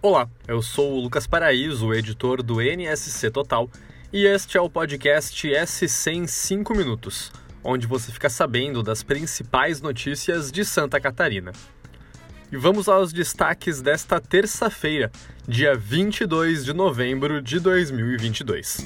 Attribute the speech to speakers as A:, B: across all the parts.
A: Olá, eu sou o Lucas Paraíso, editor do NSC Total, e este é o podcast SC em 5 minutos, onde você fica sabendo das principais notícias de Santa Catarina. E vamos aos destaques desta terça-feira, dia 22 de novembro de 2022.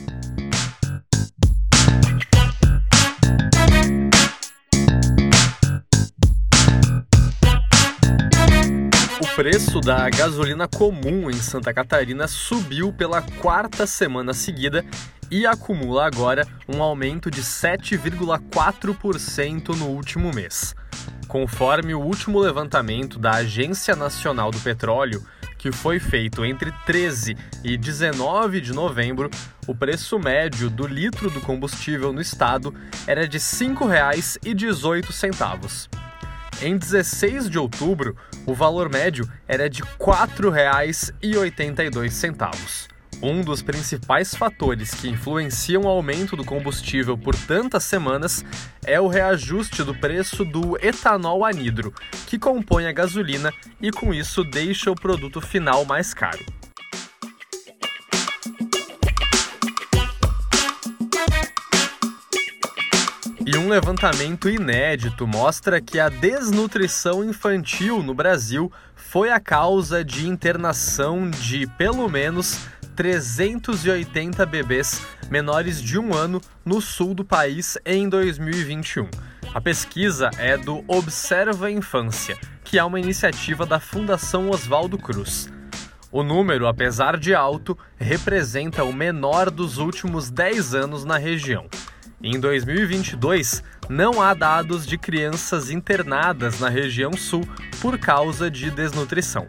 A: Preço da gasolina comum em Santa Catarina subiu pela quarta semana seguida e acumula agora um aumento de 7,4% no último mês. Conforme o último levantamento da Agência Nacional do Petróleo, que foi feito entre 13 e 19 de novembro, o preço médio do litro do combustível no estado era de R$ 5,18. Em 16 de outubro, o valor médio era de R$ 4,82. Um dos principais fatores que influenciam o aumento do combustível por tantas semanas é o reajuste do preço do etanol anidro, que compõe a gasolina e com isso deixa o produto final mais caro. E um levantamento inédito mostra que a desnutrição infantil no Brasil foi a causa de internação de pelo menos 380 bebês menores de um ano no sul do país em 2021. A pesquisa é do Observa Infância, que é uma iniciativa da Fundação Oswaldo Cruz. O número, apesar de alto, representa o menor dos últimos 10 anos na região. Em 2022, não há dados de crianças internadas na região sul por causa de desnutrição.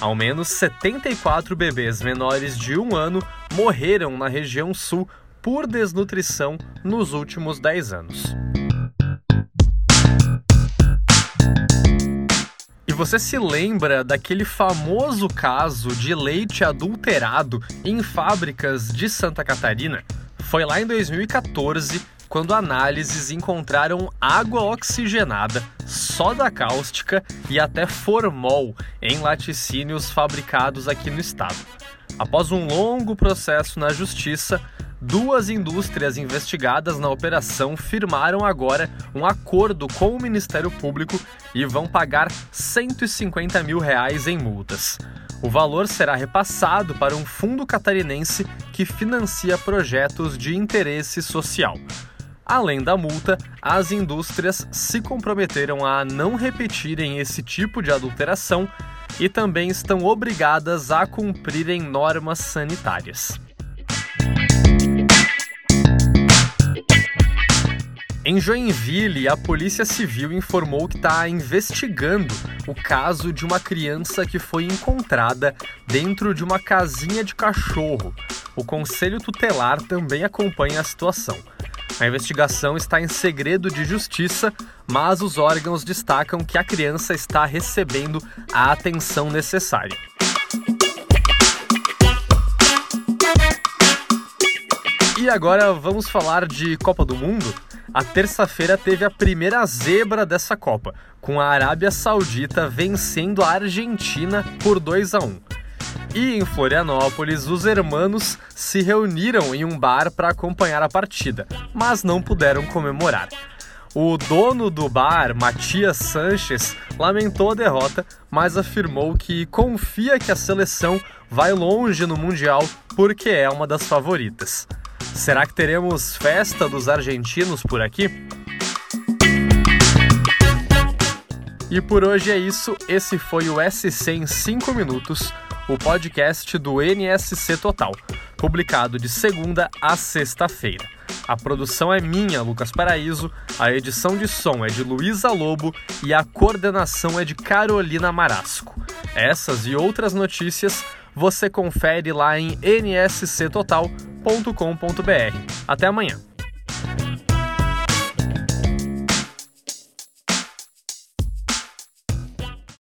A: Ao menos 74 bebês menores de um ano morreram na região sul por desnutrição nos últimos 10 anos. E você se lembra daquele famoso caso de leite adulterado em fábricas de Santa Catarina? Foi lá em 2014 quando análises encontraram água oxigenada, soda cáustica e até formol em laticínios fabricados aqui no estado. Após um longo processo na justiça, duas indústrias investigadas na operação firmaram agora um acordo com o Ministério Público e vão pagar 150 mil reais em multas. O valor será repassado para um fundo catarinense que financia projetos de interesse social. Além da multa, as indústrias se comprometeram a não repetirem esse tipo de adulteração e também estão obrigadas a cumprirem normas sanitárias. Em Joinville, a Polícia Civil informou que está investigando o caso de uma criança que foi encontrada dentro de uma casinha de cachorro. O Conselho Tutelar também acompanha a situação. A investigação está em segredo de justiça, mas os órgãos destacam que a criança está recebendo a atenção necessária. E agora vamos falar de Copa do Mundo? A terça-feira teve a primeira zebra dessa Copa, com a Arábia Saudita vencendo a Argentina por 2 a 1. E em Florianópolis, os hermanos se reuniram em um bar para acompanhar a partida, mas não puderam comemorar. O dono do bar, Matias Sanches, lamentou a derrota, mas afirmou que confia que a seleção vai longe no Mundial porque é uma das favoritas. Será que teremos festa dos argentinos por aqui? E por hoje é isso. Esse foi o SC em 5 minutos, o podcast do NSC Total, publicado de segunda a sexta-feira. A produção é minha, Lucas Paraíso, a edição de som é de Luísa Lobo e a coordenação é de Carolina Marasco. Essas e outras notícias você confere lá em nsctotal.com.br. Até amanhã.